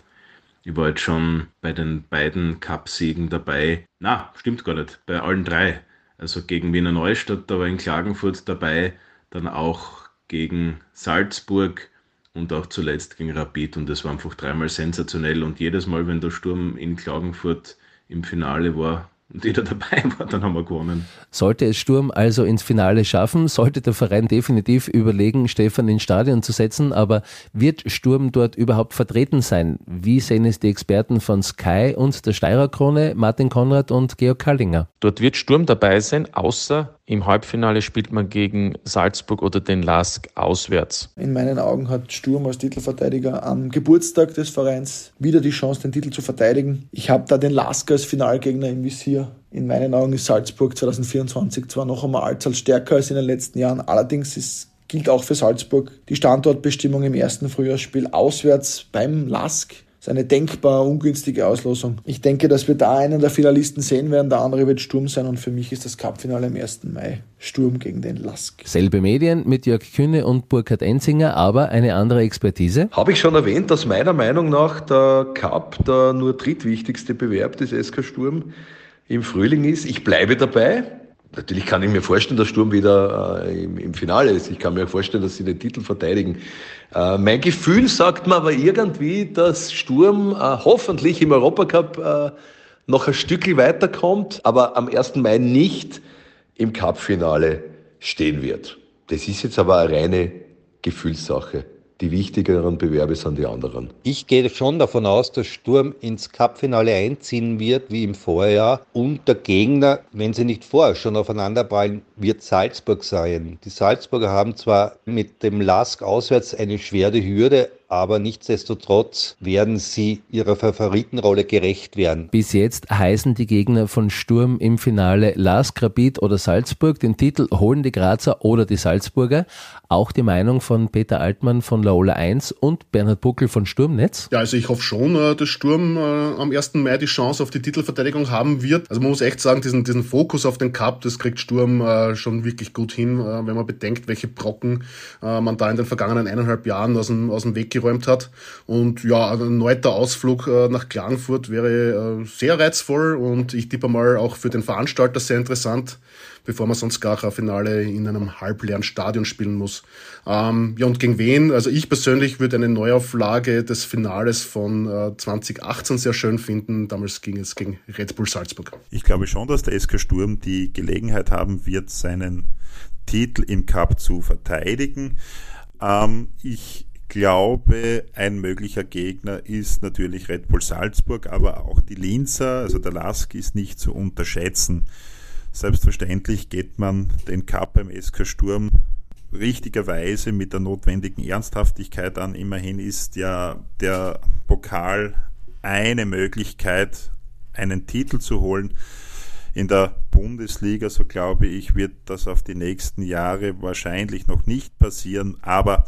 Ich war jetzt schon bei den beiden Cupsiegen dabei. Na, stimmt gar nicht. Bei allen drei. Also gegen Wiener Neustadt, da war in Klagenfurt dabei, dann auch gegen Salzburg und auch zuletzt gegen Rapid. Und das war einfach dreimal sensationell. Und jedes Mal, wenn der Sturm in Klagenfurt im Finale war und jeder [laughs] dabei war, dann haben wir gewonnen. Sollte es Sturm also ins Finale schaffen, sollte der Verein definitiv überlegen, Stefan ins Stadion zu setzen, aber wird Sturm dort überhaupt vertreten sein? Wie sehen es die Experten von Sky und der Steirer Krone, Martin Konrad und Georg Kallinger? Dort wird Sturm dabei sein, außer im Halbfinale spielt man gegen Salzburg oder den LASK auswärts. In meinen Augen hat Sturm als Titelverteidiger am Geburtstag des Vereins wieder die Chance, den Titel zu verteidigen. Ich habe da den LASK als Finalgegner im Visier. In meinen Augen ist Salzburg 2024 zwar noch einmal als stärker als in den letzten Jahren, allerdings ist gilt auch für Salzburg die Standortbestimmung im ersten Frühjahrsspiel auswärts beim LASK ist eine denkbar ungünstige Auslosung. Ich denke, dass wir da einen der Finalisten sehen werden, der andere wird Sturm sein und für mich ist das Cupfinale am 1. Mai Sturm gegen den Lask. Selbe Medien mit Jörg Kühne und Burkhard Enzinger, aber eine andere Expertise. Habe ich schon erwähnt, dass meiner Meinung nach der Cup der nur drittwichtigste Bewerb des SK Sturm im Frühling ist. Ich bleibe dabei. Natürlich kann ich mir vorstellen, dass Sturm wieder äh, im, im, Finale ist. Ich kann mir vorstellen, dass sie den Titel verteidigen. Äh, mein Gefühl sagt mir aber irgendwie, dass Sturm äh, hoffentlich im Europacup äh, noch ein Stückchen weiterkommt, aber am 1. Mai nicht im Cup-Finale stehen wird. Das ist jetzt aber eine reine Gefühlssache die wichtigeren Bewerbe sind die anderen. Ich gehe schon davon aus, dass Sturm ins Cupfinale einziehen wird, wie im Vorjahr. Und der Gegner, wenn sie nicht vorher schon aufeinanderprallen, wird Salzburg sein. Die Salzburger haben zwar mit dem Lask auswärts eine schwere Hürde, aber nichtsdestotrotz werden sie ihrer Favoritenrolle gerecht werden. Bis jetzt heißen die Gegner von Sturm im Finale Lask, Rapid oder Salzburg. Den Titel holen die Grazer oder die Salzburger. Auch die Meinung von Peter Altmann von Laola 1 und Bernhard Buckel von Sturmnetz? Ja, also ich hoffe schon, äh, dass Sturm äh, am 1. Mai die Chance auf die Titelverteidigung haben wird. Also man muss echt sagen, diesen, diesen Fokus auf den Cup, das kriegt Sturm äh, schon wirklich gut hin, wenn man bedenkt, welche Brocken man da in den vergangenen eineinhalb Jahren aus dem, aus dem Weg geräumt hat. Und ja, ein erneuter Ausflug nach Klagenfurt wäre sehr reizvoll und ich tippe mal auch für den Veranstalter sehr interessant bevor man sonst gar ein Finale in einem halbleeren Stadion spielen muss. Ähm, ja, und gegen wen? Also ich persönlich würde eine Neuauflage des Finales von äh, 2018 sehr schön finden. Damals ging es gegen Red Bull Salzburg. Ich glaube schon, dass der SK Sturm die Gelegenheit haben wird, seinen Titel im Cup zu verteidigen. Ähm, ich glaube, ein möglicher Gegner ist natürlich Red Bull Salzburg, aber auch die Linzer, also der Lask ist nicht zu unterschätzen. Selbstverständlich geht man den Cup beim SK Sturm richtigerweise mit der notwendigen Ernsthaftigkeit an. Immerhin ist ja der Pokal eine Möglichkeit, einen Titel zu holen. In der Bundesliga, so glaube ich, wird das auf die nächsten Jahre wahrscheinlich noch nicht passieren, aber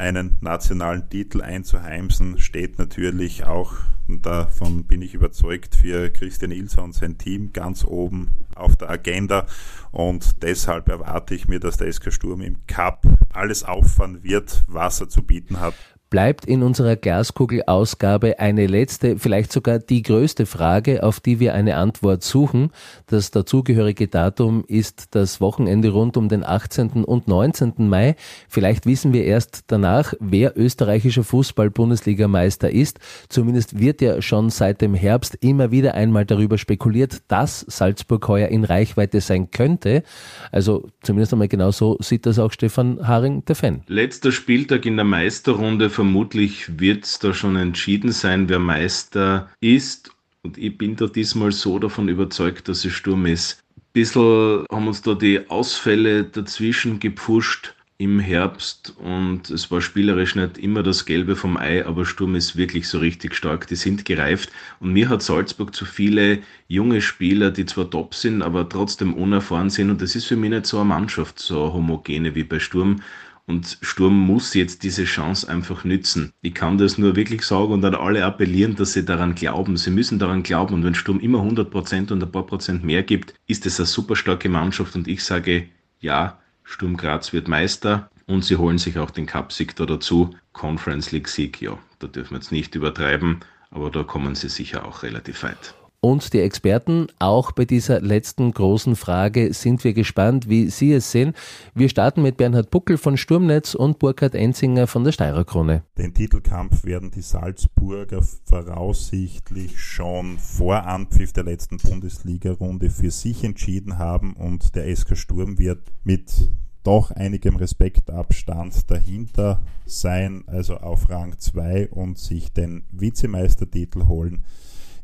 einen nationalen Titel einzuheimsen, steht natürlich auch, davon bin ich überzeugt, für Christian Ilser und sein Team ganz oben auf der Agenda. Und deshalb erwarte ich mir, dass der SK Sturm im Cup alles auffahren wird, was er zu bieten hat bleibt in unserer Glaskugel-Ausgabe eine letzte, vielleicht sogar die größte Frage, auf die wir eine Antwort suchen. Das dazugehörige Datum ist das Wochenende rund um den 18. und 19. Mai. Vielleicht wissen wir erst danach, wer österreichischer Fußball-Bundesligameister ist. Zumindest wird ja schon seit dem Herbst immer wieder einmal darüber spekuliert, dass Salzburg heuer in Reichweite sein könnte. Also zumindest einmal genau so sieht das auch Stefan Haring, der Fan. Letzter Spieltag in der Meisterrunde vermutlich wird es da schon entschieden sein, wer Meister ist. Und ich bin da diesmal so davon überzeugt, dass es Sturm ist. Ein bisschen haben uns da die Ausfälle dazwischen gepfuscht im Herbst und es war spielerisch nicht immer das Gelbe vom Ei, aber Sturm ist wirklich so richtig stark. Die sind gereift und mir hat Salzburg zu viele junge Spieler, die zwar top sind, aber trotzdem unerfahren sind und das ist für mich nicht so eine Mannschaft, so homogene wie bei Sturm. Und Sturm muss jetzt diese Chance einfach nützen. Ich kann das nur wirklich sagen und an alle appellieren, dass sie daran glauben. Sie müssen daran glauben. Und wenn Sturm immer 100% und ein paar Prozent mehr gibt, ist es eine super starke Mannschaft. Und ich sage, ja, Sturm Graz wird Meister. Und sie holen sich auch den Cup-Sieg da dazu. Conference League-Sieg, ja, da dürfen wir jetzt nicht übertreiben. Aber da kommen sie sicher auch relativ weit und die Experten. Auch bei dieser letzten großen Frage sind wir gespannt, wie Sie es sehen. Wir starten mit Bernhard Buckel von Sturmnetz und Burkhard Enzinger von der Steirer Krone. Den Titelkampf werden die Salzburger voraussichtlich schon vor Anpfiff der letzten Bundesliga-Runde für sich entschieden haben und der SK Sturm wird mit doch einigem Respektabstand dahinter sein, also auf Rang 2 und sich den Vizemeistertitel holen.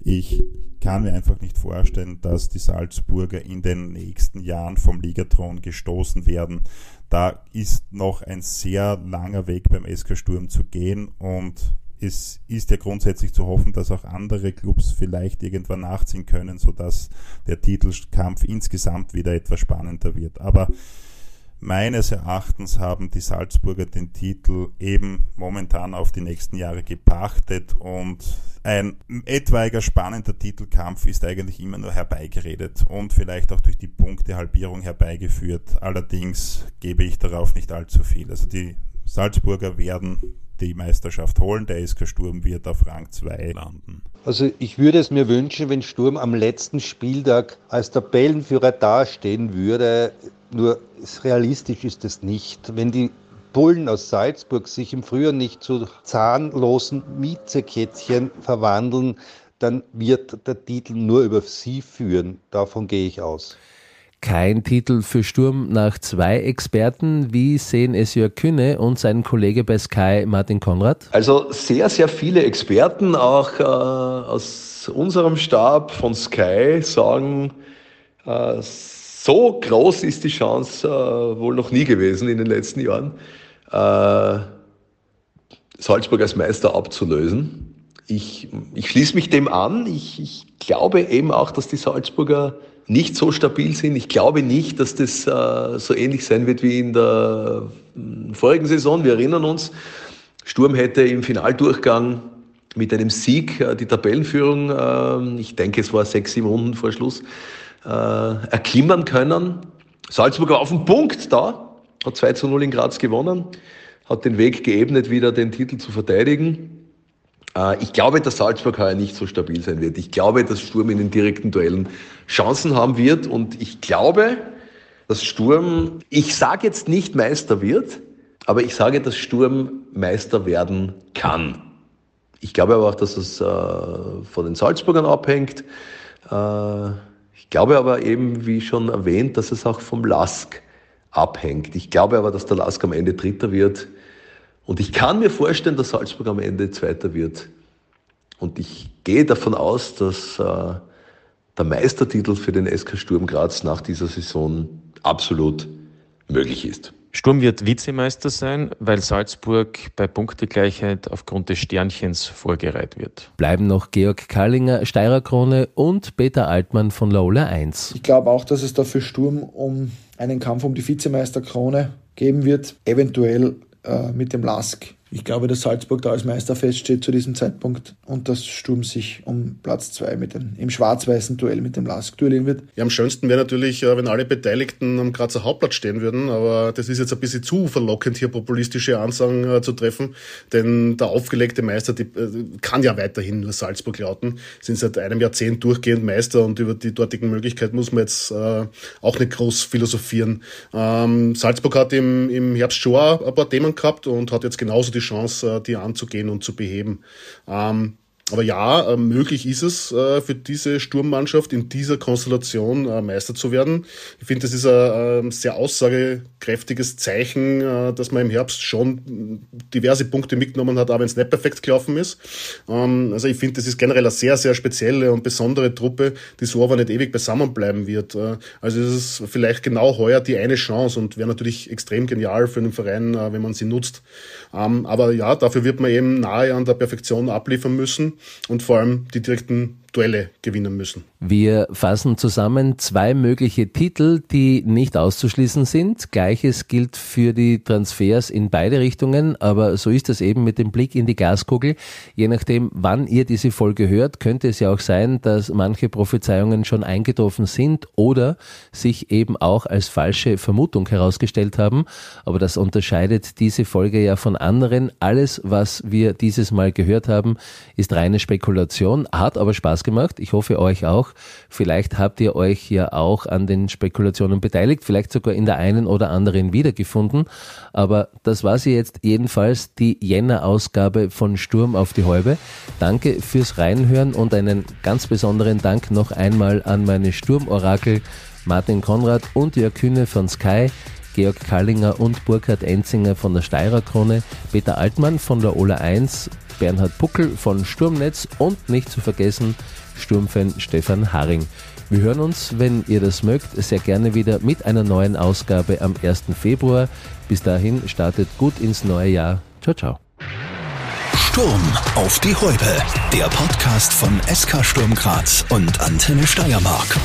Ich kann mir einfach nicht vorstellen, dass die Salzburger in den nächsten Jahren vom Ligathron gestoßen werden. Da ist noch ein sehr langer Weg beim SK Sturm zu gehen und es ist ja grundsätzlich zu hoffen, dass auch andere Clubs vielleicht irgendwann nachziehen können, sodass der Titelkampf insgesamt wieder etwas spannender wird. Aber Meines Erachtens haben die Salzburger den Titel eben momentan auf die nächsten Jahre gepachtet und ein etwaiger spannender Titelkampf ist eigentlich immer nur herbeigeredet und vielleicht auch durch die Punktehalbierung herbeigeführt. Allerdings gebe ich darauf nicht allzu viel. Also die Salzburger werden die Meisterschaft holen. Der SK Sturm wird auf Rang 2 landen. Also ich würde es mir wünschen, wenn Sturm am letzten Spieltag als Tabellenführer dastehen würde. Nur realistisch ist es nicht. Wenn die Bullen aus Salzburg sich im Frühjahr nicht zu zahnlosen Miezekätzchen verwandeln, dann wird der Titel nur über sie führen. Davon gehe ich aus. Kein Titel für Sturm nach zwei Experten. Wie sehen es Jörg Kühne und sein Kollege bei Sky Martin Konrad? Also sehr, sehr viele Experten, auch äh, aus unserem Stab von Sky, sagen, äh, so groß ist die Chance äh, wohl noch nie gewesen in den letzten Jahren, äh, Salzburg als Meister abzulösen. Ich, ich schließe mich dem an. Ich, ich glaube eben auch, dass die Salzburger nicht so stabil sind. Ich glaube nicht, dass das äh, so ähnlich sein wird wie in der äh, vorigen Saison. Wir erinnern uns, Sturm hätte im Finaldurchgang mit einem Sieg äh, die Tabellenführung, äh, ich denke es war sechs, sieben Runden vor Schluss, äh, erklimmen können. Salzburg war auf dem Punkt da, hat 2 zu 0 in Graz gewonnen, hat den Weg geebnet, wieder den Titel zu verteidigen. Äh, ich glaube, dass Salzburg heuer nicht so stabil sein wird. Ich glaube, dass Sturm in den direkten Duellen Chancen haben wird und ich glaube, dass Sturm, ich sage jetzt nicht Meister wird, aber ich sage, dass Sturm Meister werden kann. Ich glaube aber auch, dass es äh, von den Salzburgern abhängt. Äh, ich glaube aber eben, wie schon erwähnt, dass es auch vom Lask abhängt. Ich glaube aber, dass der Lask am Ende Dritter wird. Und ich kann mir vorstellen, dass Salzburg am Ende Zweiter wird. Und ich gehe davon aus, dass äh, der Meistertitel für den SK Sturm Graz nach dieser Saison absolut möglich ist. Sturm wird Vizemeister sein, weil Salzburg bei Punktegleichheit aufgrund des Sternchens vorgereiht wird. Bleiben noch Georg Kallinger, Steirer Krone und Peter Altmann von Lola 1. Ich glaube auch, dass es da für Sturm um einen Kampf um die Vizemeisterkrone geben wird. Eventuell äh, mit dem Lask. Ich glaube, dass Salzburg da als Meister feststeht zu diesem Zeitpunkt und dass Sturm sich um Platz zwei mit dem, im schwarz-weißen Duell mit dem Lask duellieren wird. Ja, am schönsten wäre natürlich, äh, wenn alle Beteiligten am Grazer Hauptplatz stehen würden, aber das ist jetzt ein bisschen zu verlockend, hier populistische Ansagen äh, zu treffen, denn der aufgelegte Meister die, äh, kann ja weiterhin nur Salzburg lauten, sind seit einem Jahrzehnt durchgehend Meister und über die dortigen Möglichkeiten muss man jetzt auch nicht groß philosophieren. Ähm, Salzburg hat im, im Herbst schon ein paar Themen gehabt und hat jetzt genauso die Chance, äh, die anzugehen und zu beheben. Ähm, aber ja, äh, möglich ist es äh, für diese Sturmmannschaft in dieser Konstellation äh, Meister zu werden. Ich finde, das ist ein sehr aussagekräftiges Zeichen, dass man im Herbst schon diverse Punkte mitgenommen hat, auch wenn es nicht perfekt gelaufen ist. Ähm, also ich finde, das ist generell eine sehr, sehr spezielle und besondere Truppe, die so aber nicht ewig beisammenbleiben wird. Also es ist vielleicht genau heuer die eine Chance und wäre natürlich extrem genial für einen Verein, wenn man sie nutzt. Ähm, aber ja, dafür wird man eben nahe an der Perfektion abliefern müssen und vor allem die direkten Duelle gewinnen müssen. Wir fassen zusammen zwei mögliche Titel, die nicht auszuschließen sind. Gleiches gilt für die Transfers in beide Richtungen, aber so ist das eben mit dem Blick in die Gaskugel. Je nachdem, wann ihr diese Folge hört, könnte es ja auch sein, dass manche Prophezeiungen schon eingetroffen sind oder sich eben auch als falsche Vermutung herausgestellt haben. Aber das unterscheidet diese Folge ja von anderen. Alles, was wir dieses Mal gehört haben, ist reine Spekulation, hat aber Spaß gemacht. Ich hoffe euch auch. Vielleicht habt ihr euch ja auch an den Spekulationen beteiligt, vielleicht sogar in der einen oder anderen wiedergefunden. Aber das war sie jetzt jedenfalls, die Jänner-Ausgabe von Sturm auf die Häube. Danke fürs Reinhören und einen ganz besonderen Dank noch einmal an meine Sturmorakel Martin Konrad und Jörg Kühne von Sky. Georg Kallinger und Burkhard Enzinger von der Steirer Krone, Peter Altmann von der Ola 1, Bernhard Puckel von Sturmnetz und nicht zu vergessen Sturmfan Stefan Haring. Wir hören uns, wenn ihr das mögt, sehr gerne wieder mit einer neuen Ausgabe am 1. Februar. Bis dahin startet gut ins neue Jahr. Ciao, ciao. Sturm auf die Häupe. Der Podcast von SK Sturm Graz und Antenne Steiermark.